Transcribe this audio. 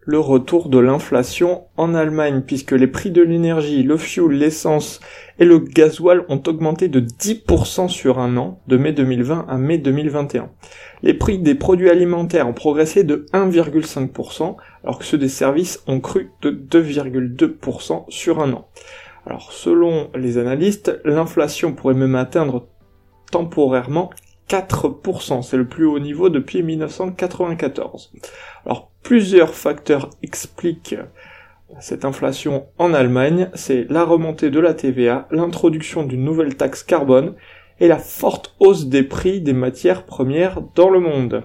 Le retour de l'inflation en Allemagne puisque les prix de l'énergie, le fuel, l'essence et le gasoil ont augmenté de 10% sur un an, de mai 2020 à mai 2021. Les prix des produits alimentaires ont progressé de 1,5%, alors que ceux des services ont cru de 2,2% sur un an. Alors selon les analystes, l'inflation pourrait même atteindre temporairement 4%, c'est le plus haut niveau depuis 1994. Alors plusieurs facteurs expliquent cette inflation en Allemagne, c'est la remontée de la TVA, l'introduction d'une nouvelle taxe carbone et la forte hausse des prix des matières premières dans le monde.